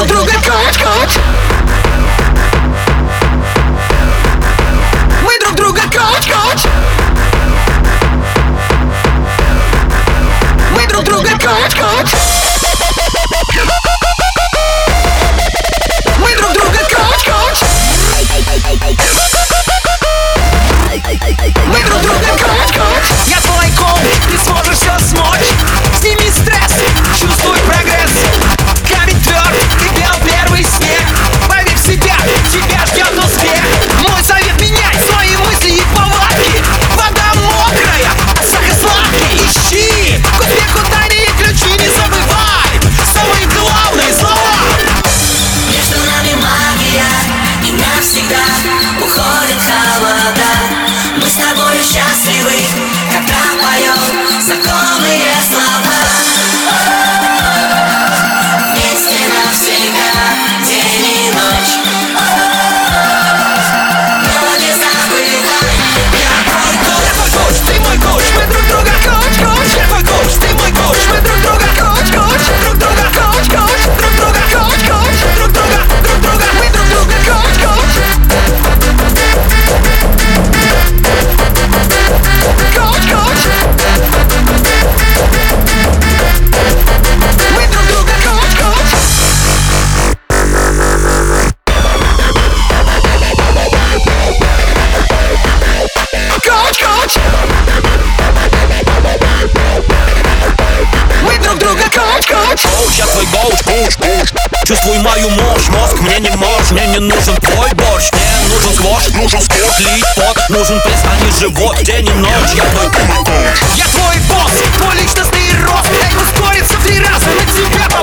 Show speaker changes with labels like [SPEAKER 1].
[SPEAKER 1] друг друга Коуч, коуч Мы друг друга коуч, коуч Мы друг друга коуч, коуч
[SPEAKER 2] Я твой коуч, коуч, коуч
[SPEAKER 3] Чувствуй мою мощь, мозг мне не мощь. Мне не нужен твой борщ, мне нужен сквош. Нужен сквош, лить пот, нужен пресс, а не живот. День и ночь, я твой коуч
[SPEAKER 2] Я твой босс, твой личностный рост. Я не ускорится в три раза. На тебя